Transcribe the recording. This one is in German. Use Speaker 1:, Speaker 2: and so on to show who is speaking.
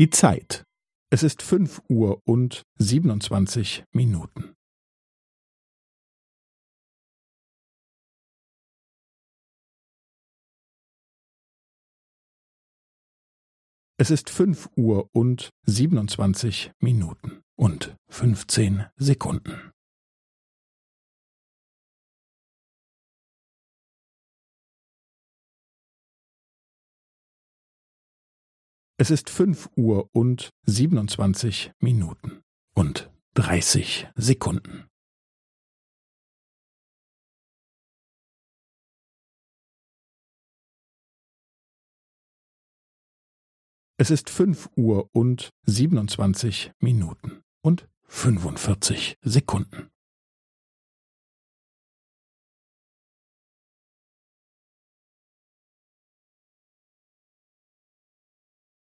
Speaker 1: Die Zeit. Es ist fünf Uhr und siebenundzwanzig Minuten. Es ist fünf Uhr und siebenundzwanzig Minuten und fünfzehn Sekunden. Es ist fünf Uhr und siebenundzwanzig Minuten und dreißig Sekunden. Es ist fünf Uhr und siebenundzwanzig Minuten und fünfundvierzig Sekunden.